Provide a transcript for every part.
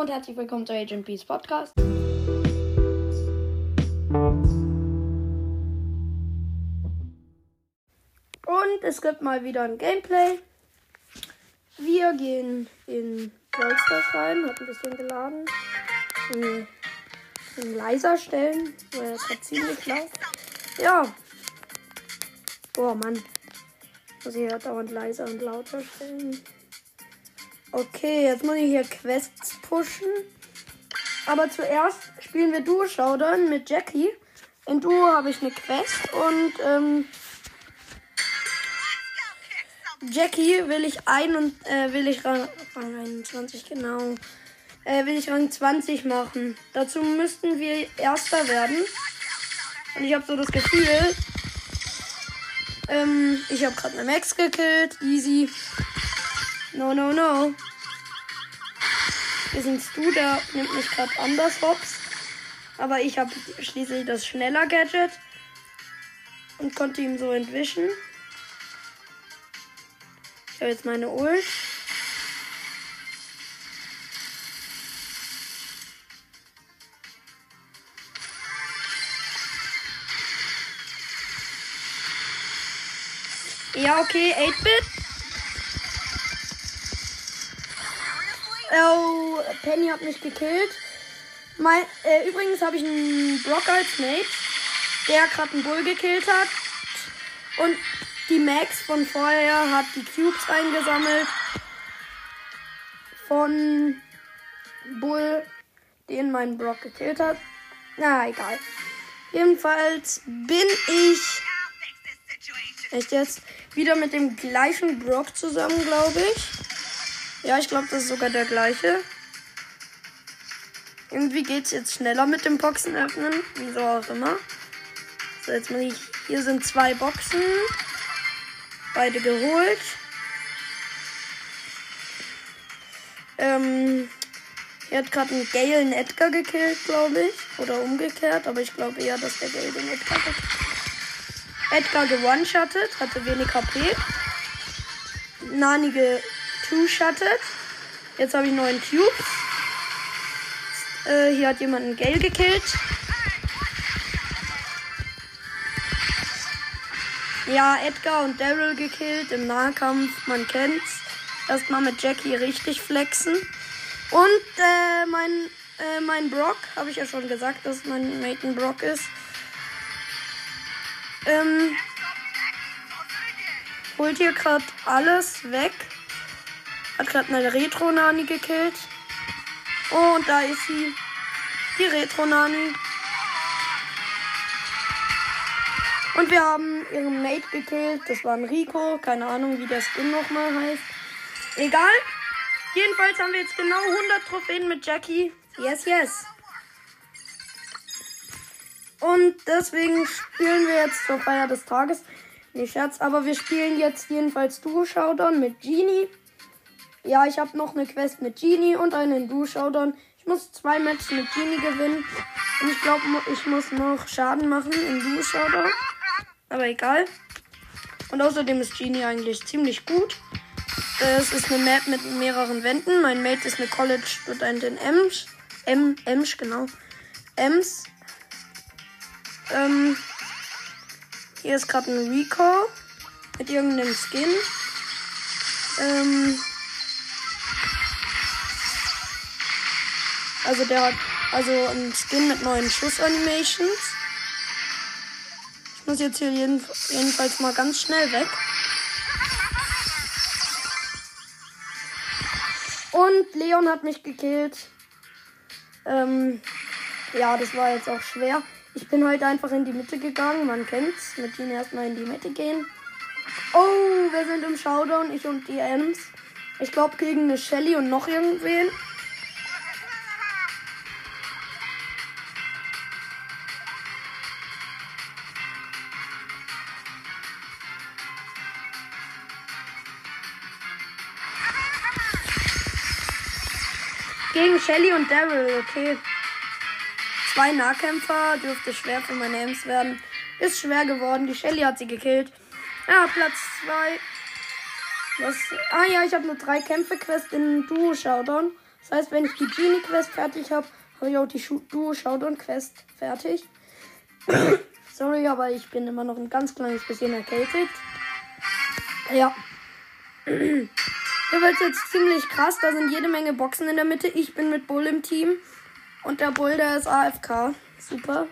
und herzlich willkommen zu Agent Peace Podcast. Und es gibt mal wieder ein Gameplay. Wir gehen in Brawl rein, hat ein bisschen geladen. In, in leiser stellen, weil es hat ziemlich laut. Ja. Boah, Mann. Muss ich ja dauernd leiser und lauter stellen. Okay, jetzt muss ich hier Quests pushen. Aber zuerst spielen wir Duo Showdown mit Jackie. In Duo habe ich eine Quest und ähm, Jackie will ich ein und äh, will ich Rang, Rang 21 genau. Äh, will ich Rang 20 machen. Dazu müssten wir Erster werden. Und ich habe so das Gefühl, ähm, ich habe gerade eine Max gekillt. Easy. No, no, no. Hier sind du, der nimmt mich gerade anders hops. Aber ich habe schließlich das schneller Gadget und konnte ihm so entwischen. Ich habe jetzt meine Ult. Ja, okay, 8-Bit. Penny hat mich gekillt. Mein, äh, übrigens habe ich einen Brock als Mate, der gerade einen Bull gekillt hat. Und die Max von vorher hat die Cubes eingesammelt. Von Bull, den mein Brock gekillt hat. Na, egal. Jedenfalls bin ich echt jetzt wieder mit dem gleichen Brock zusammen, glaube ich. Ja, ich glaube, das ist sogar der gleiche. Irgendwie geht es jetzt schneller mit dem Boxen öffnen. Wieso auch immer. So, jetzt muss ich. Hier sind zwei Boxen. Beide geholt. Ähm. Er hat gerade einen Gale in Edgar gekillt, glaube ich. Oder umgekehrt. Aber ich glaube eher, dass der Gale den Edgar gekillt Edgar gewone-shottet, hatte wenig HP. Nani two-shottet. Jetzt habe ich neun Cubes. Äh, hier hat jemand einen Gale gekillt. Ja, Edgar und Daryl gekillt im Nahkampf, man kennt's. Erstmal mit Jackie richtig flexen. Und äh, mein, äh, mein Brock, habe ich ja schon gesagt, dass mein Maten Brock ist. Ähm, holt hier gerade alles weg. Hat gerade eine Retro-Nani gekillt. Oh, und da ist sie. Die Retro-Nani. Und wir haben ihren Mate gekillt. Das war ein Rico. Keine Ahnung, wie der Skin nochmal heißt. Egal. Jedenfalls haben wir jetzt genau 100 Trophäen mit Jackie. Yes, yes. Und deswegen spielen wir jetzt zur Feier des Tages. Nee, Scherz, aber wir spielen jetzt jedenfalls Duo Showdown mit Genie. Ja, ich habe noch eine Quest mit Genie und einen Duo Showdown. Ich muss zwei Matches mit Genie gewinnen. Und ich glaube, ich muss noch Schaden machen in Duo Showdown. Aber egal. Und außerdem ist Genie eigentlich ziemlich gut. Es ist eine Map mit mehreren Wänden. Mein Mate ist eine College-Studentin Ems. M, Ems, genau. Ems. Ähm, hier ist gerade ein Rico mit irgendeinem Skin. Ähm, also der hat also ein Skin mit neuen Schuss-Animations. Ich muss jetzt hier jeden, jedenfalls mal ganz schnell weg. Und Leon hat mich gekillt. Ähm, ja, das war jetzt auch schwer. Ich bin heute einfach in die Mitte gegangen, man kennt's. Mit ihnen erstmal in die Mitte gehen. Oh, wir sind im Showdown, ich und die Ems. Ich glaube gegen eine Shelly und noch irgendwen. Gegen Shelly und Daryl, okay. Zwei Nahkämpfer dürfte schwer für meine Ems werden. Ist schwer geworden. Die Shelly hat sie gekillt. Ja, Platz 2. Was? Ah ja, ich habe nur drei Kämpfe Quest in Duo Showdown. Das heißt, wenn ich die Genie-Quest fertig habe, habe ich auch die Duo Showdown-Quest fertig. Sorry, aber ich bin immer noch ein ganz kleines bisschen erkältet. Ja. Wird jetzt ziemlich krass. Da sind jede Menge Boxen in der Mitte. Ich bin mit Bull im Team. Und der Bull, der ist AFK. Super.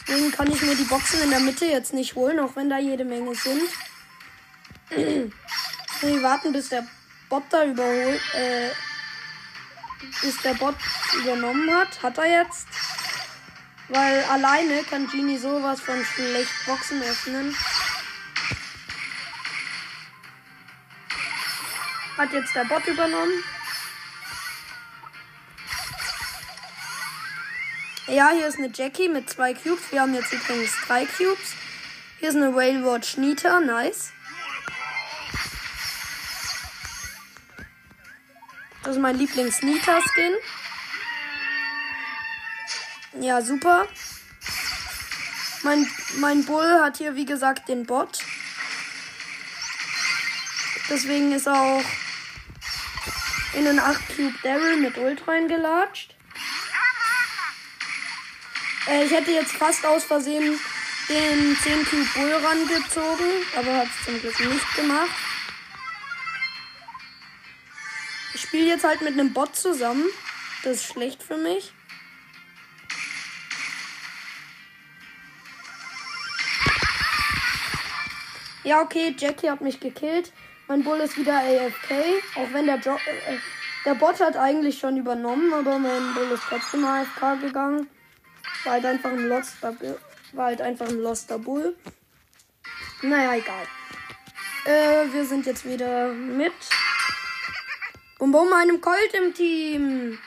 Deswegen kann ich mir die Boxen in der Mitte jetzt nicht holen, auch wenn da jede Menge sind. Wir warten, bis der Bot da überholt, äh, bis der Bot übernommen hat. Hat er jetzt. Weil alleine kann Genie sowas von schlecht Boxen öffnen. Hat jetzt der Bot übernommen. Ja, hier ist eine Jackie mit zwei Cubes. Wir haben jetzt übrigens drei Cubes. Hier ist eine Watch Nita. Nice. Das ist mein Lieblings-Nita-Skin. Ja, super. Mein, mein Bull hat hier, wie gesagt, den Bot. Deswegen ist er auch in den 8 Cube Daryl mit Ult reingelatscht. Äh, ich hätte jetzt fast aus Versehen den 10 Cube Bull rangezogen, aber hat es zum Glück nicht gemacht. Ich spiele jetzt halt mit einem Bot zusammen. Das ist schlecht für mich. Ja, okay, Jackie hat mich gekillt. Mein Bull ist wieder AFK. Auch wenn der, jo äh, der Bot hat eigentlich schon übernommen, aber mein Bull ist trotzdem AFK gegangen. War halt einfach ein Loster, war halt einfach ein Loster Bull. Naja, egal. Äh, wir sind jetzt wieder mit. Und bei meinem Colt im Team.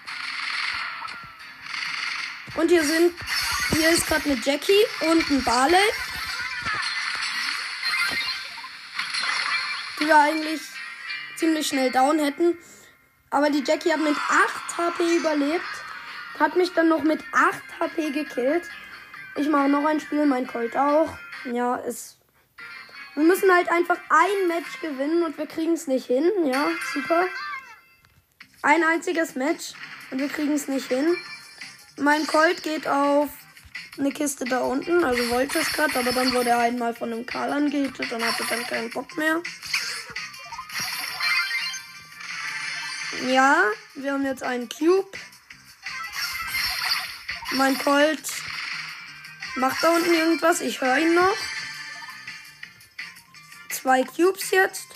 Und hier sind. Hier ist gerade eine Jackie und ein Barley. Die wir eigentlich ziemlich schnell down hätten. Aber die Jackie hat mit 8 HP überlebt. Hat mich dann noch mit 8 HP gekillt. Ich mache noch ein Spiel, mein Colt auch. Ja, es. Wir müssen halt einfach ein Match gewinnen und wir kriegen es nicht hin. Ja, super. Ein einziges Match und wir kriegen es nicht hin. Mein Colt geht auf eine Kiste da unten, also wollte es gerade, aber dann wurde er einmal von einem Karl angehittet und hatte dann keinen Bock mehr. Ja, wir haben jetzt einen Cube. Mein Colt macht da unten irgendwas. Ich höre ihn noch. Zwei Cubes jetzt.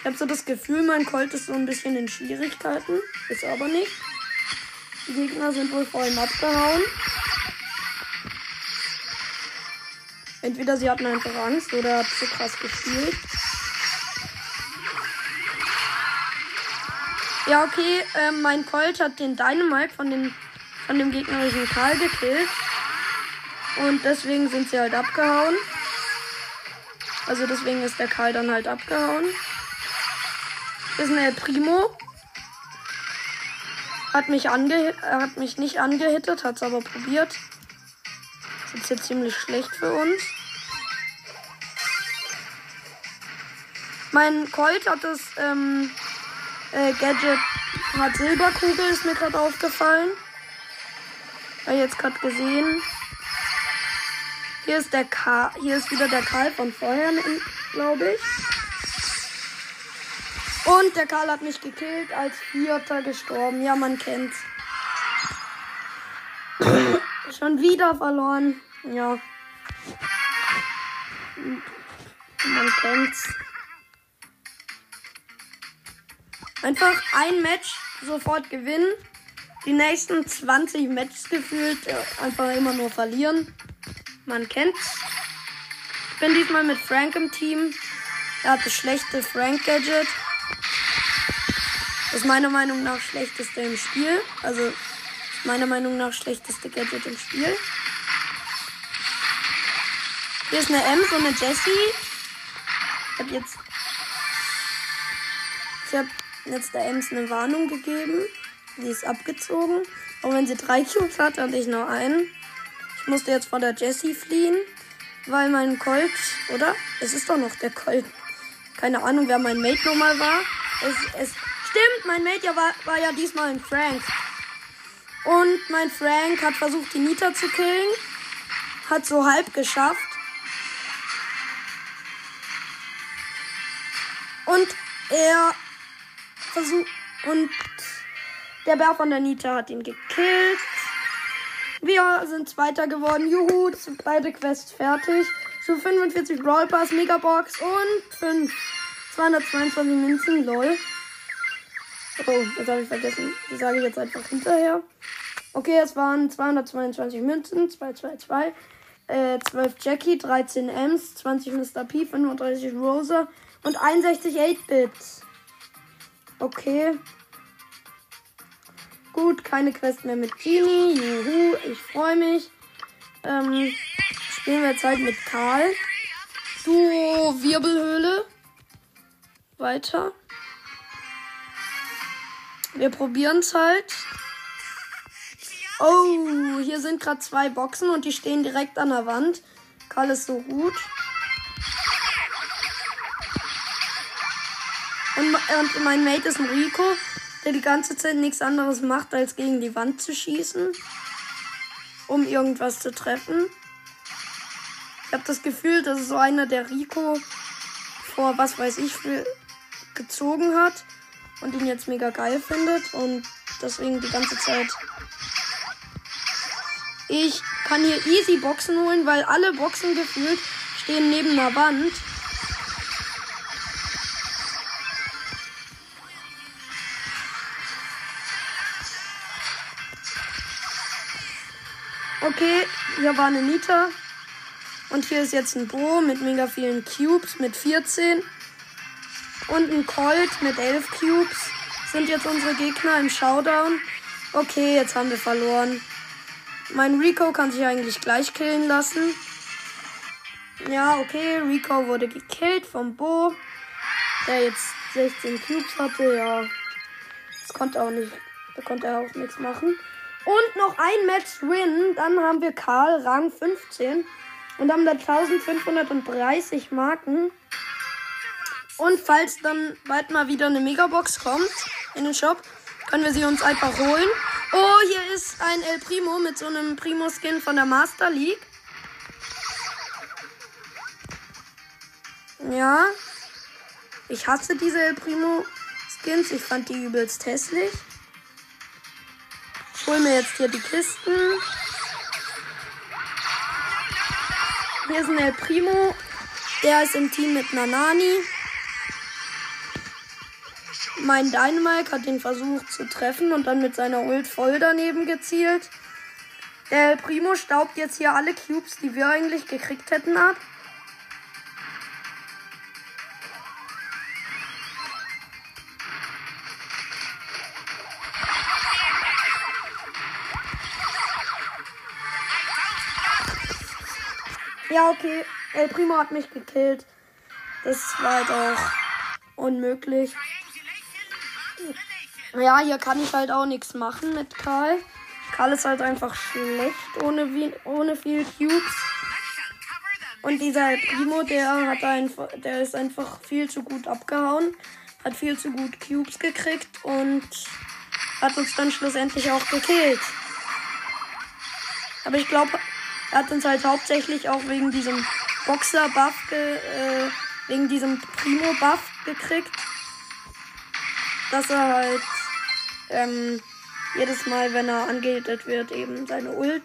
Ich habe so das Gefühl, mein Colt ist so ein bisschen in Schwierigkeiten. Ist aber nicht. Die Gegner sind wohl vorhin abgehauen. Entweder sie hatten einfach Angst oder hat zu krass gespielt. Ja, okay, äh, mein Colt hat den Dynamite von, den, von dem gegnerischen Karl gekillt. Und deswegen sind sie halt abgehauen. Also deswegen ist der Karl dann halt abgehauen ist ein El Primo. Hat mich, ange hat mich nicht angehittet, hat es aber probiert. Ist jetzt ziemlich schlecht für uns. Mein Colt hat das ähm, äh, Gadget hat Silberkugel, ist mir gerade aufgefallen. Habe jetzt gerade gesehen. Hier ist der K. Hier ist wieder der Karl von vorher, glaube ich. Und der Karl hat mich gekillt, als Vierter gestorben. Ja, man kennt's. Schon wieder verloren. Ja. Man kennt's. Einfach ein Match sofort gewinnen. Die nächsten 20 Matches gefühlt äh, einfach immer nur verlieren. Man kennt's. Ich bin diesmal mit Frank im Team. Er hat das schlechte Frank-Gadget. Das ist meiner Meinung nach schlechteste im Spiel. Also meiner Meinung nach schlechteste Gadget im Spiel. Hier ist eine Ems und eine Jessie. Ich habe jetzt. Ich habe jetzt der Ems eine Warnung gegeben. Sie ist abgezogen. Auch wenn sie drei Cubes hat und ich nur einen. Ich musste jetzt vor der Jessie fliehen. Weil mein Colt, oder? Es ist doch noch der Colt. Keine Ahnung, wer mein Mate nochmal war. Es, es stimmt, mein Mate ja war, war ja diesmal ein Frank. Und mein Frank hat versucht, die Nita zu killen. Hat so halb geschafft. Und er versucht. Und der Bär von der Nita hat ihn gekillt. Wir sind Zweiter geworden. Juhu, beide Quests fertig. So 45 Brawl Pass, Megabox und 5. 222 Münzen, lol. Oh, das habe ich vergessen. Die sage ich jetzt einfach hinterher. Okay, es waren 222 Münzen, 222, äh, 12 Jackie, 13 Ms, 20 Mr. P, 35 Rosa und 61 8-Bits. Okay. Gut, keine Quest mehr mit Genie. Juhu, ich freue mich. Ähm, spielen wir jetzt halt mit Karl. Duo Wirbelhöhle. Weiter. Wir probieren es halt. Oh, hier sind gerade zwei Boxen und die stehen direkt an der Wand. Karl ist so gut. Und, und mein Mate ist ein Rico, der die ganze Zeit nichts anderes macht, als gegen die Wand zu schießen, um irgendwas zu treffen. Ich habe das Gefühl, dass so einer, der Rico vor was weiß ich viel gezogen hat und ihn jetzt mega geil findet und deswegen die ganze Zeit. Ich kann hier easy Boxen holen, weil alle Boxen gefühlt stehen neben einer Wand. Okay, hier war eine Nita. Und hier ist jetzt ein Bo mit mega vielen Cubes mit 14. Und ein Colt mit 11 Cubes sind jetzt unsere Gegner im Showdown. Okay, jetzt haben wir verloren. Mein Rico kann sich eigentlich gleich killen lassen. Ja, okay, Rico wurde gekillt vom Bo, der jetzt 16 Cubes hatte. Ja, das konnte auch nicht, da konnte er auch nichts machen. Und noch ein Match Win, dann haben wir Karl Rang 15 und haben da 1530 Marken. Und falls dann bald mal wieder eine Megabox kommt in den Shop, können wir sie uns einfach holen. Oh, hier ist ein El Primo mit so einem Primo-Skin von der Master League. Ja. Ich hasse diese El Primo-Skins. Ich fand die übelst hässlich. Hole mir jetzt hier die Kisten. Hier ist ein El Primo. Der ist im Team mit Nanani. Mein Dynamite hat den versucht zu treffen und dann mit seiner Ult voll daneben gezielt. Der Primo staubt jetzt hier alle Cubes, die wir eigentlich gekriegt hätten, ab. El Primo hat mich gekillt. Das war doch unmöglich. Ja, hier kann ich halt auch nichts machen mit Karl. Karl ist halt einfach schlecht ohne, ohne viel Cubes. Und dieser Primo, der hat einfach, der ist einfach viel zu gut abgehauen, hat viel zu gut Cubes gekriegt und hat uns dann schlussendlich auch gekillt. Aber ich glaube, er hat uns halt hauptsächlich auch wegen diesem Boxer-Buff, äh, wegen diesem Primo-Buff gekriegt. Dass er halt ähm, jedes Mal, wenn er angehittet wird, eben seine Ult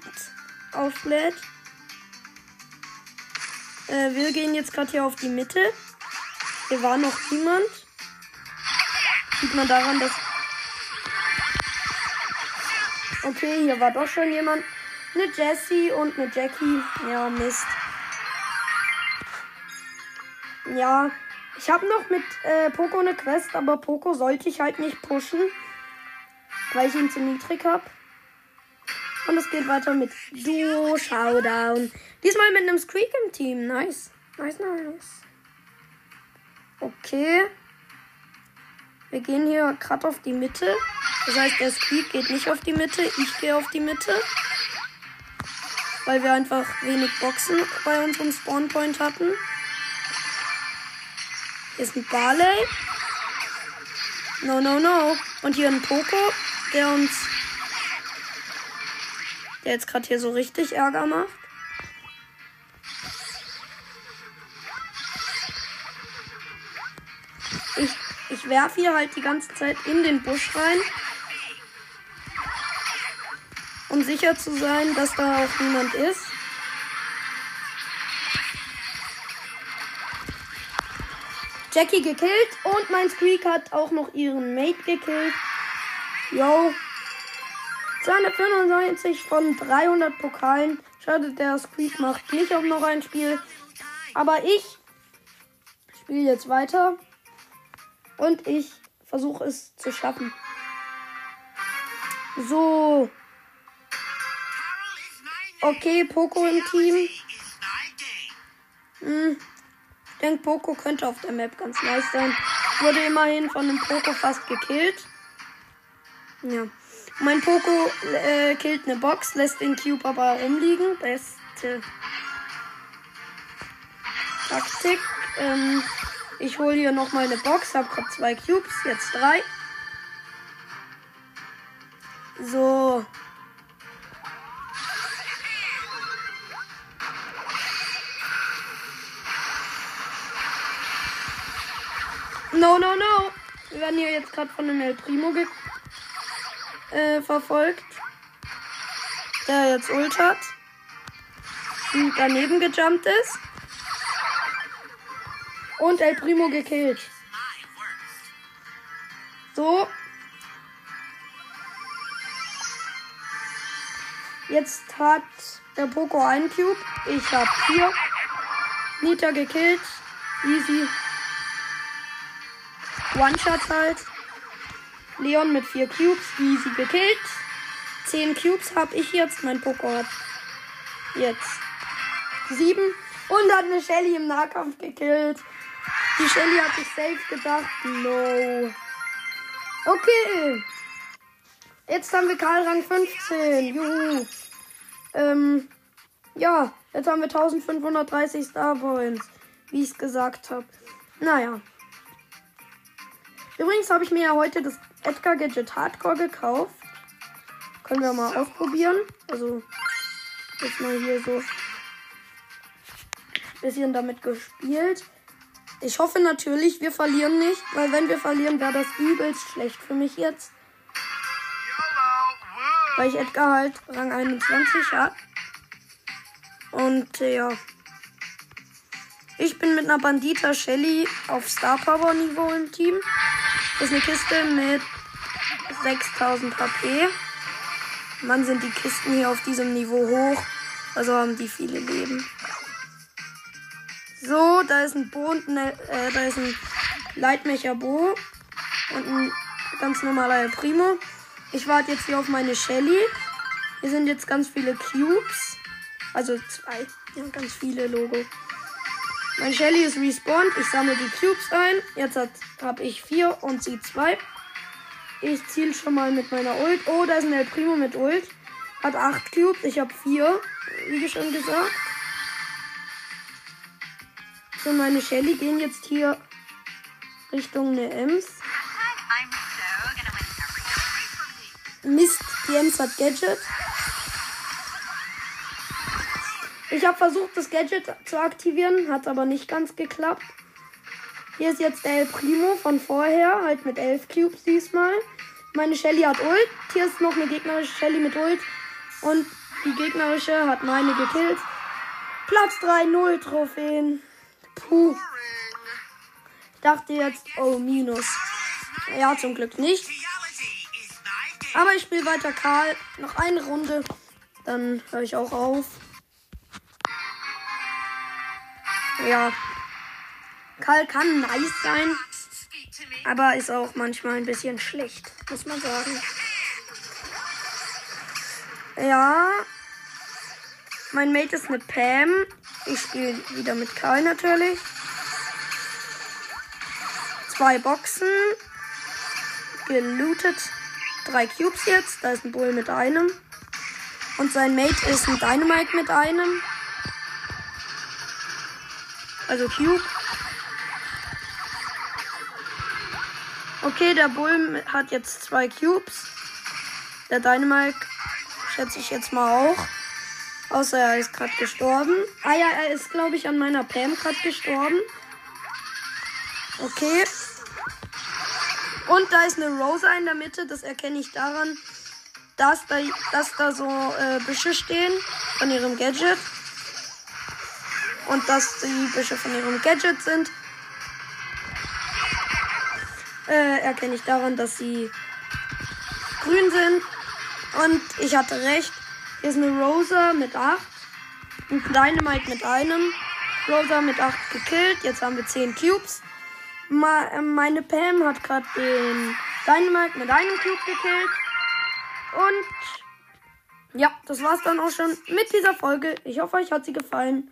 auflädt. Äh, wir gehen jetzt gerade hier auf die Mitte. Hier war noch niemand. Sieht man daran, dass. Okay, hier war doch schon jemand. Eine Jessie und eine Jackie. Ja, Mist. Ja, ich habe noch mit äh, Poco eine Quest, aber Poco sollte ich halt nicht pushen weil ich ihn zu niedrig habe. Und es geht weiter mit Duo Showdown. Diesmal mit einem Squeak im Team. Nice. Nice, nice. Okay. Wir gehen hier gerade auf die Mitte. Das heißt, der Squeak geht nicht auf die Mitte. Ich gehe auf die Mitte. Weil wir einfach wenig Boxen bei unserem Spawnpoint hatten. Hier ist ein Barley. No, no, no. Und hier ein Poco, der uns. Der jetzt gerade hier so richtig Ärger macht. Ich, ich werfe hier halt die ganze Zeit in den Busch rein. Um sicher zu sein, dass da auch niemand ist. Jackie gekillt und mein Squeak hat auch noch ihren Mate gekillt. Yo. 295 von 300 Pokalen. Schade, der Squeak macht nicht auch noch ein Spiel. Aber ich spiele jetzt weiter. Und ich versuche es zu schaffen. So. Okay, Poco im Team. Hm. Denke, Poco könnte auf der Map ganz nice sein. Wurde immerhin von einem Poco fast gekillt. Ja. Mein Poco äh, killt eine Box, lässt den Cube aber rumliegen. Beste Taktik. Ähm, ich hole hier noch mal eine Box, hab gerade zwei Cubes, jetzt drei. So. No, no, no. Wir werden hier jetzt gerade von einem El Primo äh, verfolgt. Der jetzt Ult hat. Und daneben gejumpt ist. Und El Primo gekillt. So. Jetzt hat der Poco einen Cube. Ich habe vier. Nita gekillt. Easy. One-Shot halt. Leon mit vier Cubes. Easy gekillt. Zehn Cubes habe ich jetzt. Mein hat jetzt sieben. Und hat eine Shelly im Nahkampf gekillt. Die Shelly hat sich safe gedacht. No. Okay. Jetzt haben wir Karl Rang 15. Juhu. Ähm, ja, jetzt haben wir 1530 Star Points. Wie ich es gesagt habe. Naja. Übrigens habe ich mir ja heute das Edgar Gadget Hardcore gekauft. Können wir mal ausprobieren. Also, jetzt mal hier so ein bisschen damit gespielt. Ich hoffe natürlich, wir verlieren nicht, weil wenn wir verlieren, wäre das übelst schlecht für mich jetzt. Weil ich Edgar halt Rang 21 habe. Und äh, ja. Ich bin mit einer Bandita Shelly auf Star Power Niveau im Team. Ist eine Kiste mit 6000 HP. Wann sind die Kisten hier auf diesem Niveau hoch? Also haben die viele Leben. So, da ist ein Bo und eine, äh, da ist ein Leitmecher Bo und ein ganz normaler Primo. Ich warte jetzt hier auf meine Shelly. Hier sind jetzt ganz viele Cubes. Also zwei. Haben ganz viele Logo. Mein Shelly ist respawned. Ich sammle die Cubes ein. Jetzt habe ich vier und sie zwei. Ich ziele schon mal mit meiner Ult. Oh, da ist ein El Primo mit Ult. Hat acht Cubes. Ich habe vier. Wie schon gesagt. So, meine Shelly gehen jetzt hier Richtung eine Ems. Mist, die Ems hat Gadget. Ich habe versucht, das Gadget zu aktivieren, hat aber nicht ganz geklappt. Hier ist jetzt der El Primo von vorher, halt mit 11 Cubes diesmal. Meine Shelly hat Ult. Hier ist noch eine gegnerische Shelly mit Ult. Und die gegnerische hat meine gekillt. Platz 3, 0 Trophäen. Puh. Ich dachte jetzt, oh, Minus. Ja, zum Glück nicht. Aber ich spiele weiter Karl. Noch eine Runde. Dann höre ich auch auf. Ja. Karl kann nice sein. Aber ist auch manchmal ein bisschen schlecht, muss man sagen. Ja. Mein Mate ist eine Pam. Ich spiele wieder mit Karl natürlich. Zwei Boxen. Gelootet. Drei Cubes jetzt. Da ist ein Bull mit einem. Und sein Mate ist ein Dynamite mit einem. Also Cube. Okay, der Bull hat jetzt zwei Cubes. Der Dynamite schätze ich jetzt mal auch. Außer er ist gerade gestorben. Ah ja, er ist, glaube ich, an meiner Pam gerade gestorben. Okay. Und da ist eine Rosa in der Mitte. Das erkenne ich daran, dass da, dass da so äh, Büsche stehen von ihrem Gadget. Und dass die Büsche von ihrem Gadget sind. Äh, erkenne ich daran, dass sie grün sind. Und ich hatte recht. Hier ist eine Rosa mit 8. Ein Dynamite mit einem. Rosa mit 8 gekillt. Jetzt haben wir 10 Cubes. Ma meine Pam hat gerade den Dynamite mit einem Cube gekillt. Und ja, das war's dann auch schon mit dieser Folge. Ich hoffe, euch hat sie gefallen.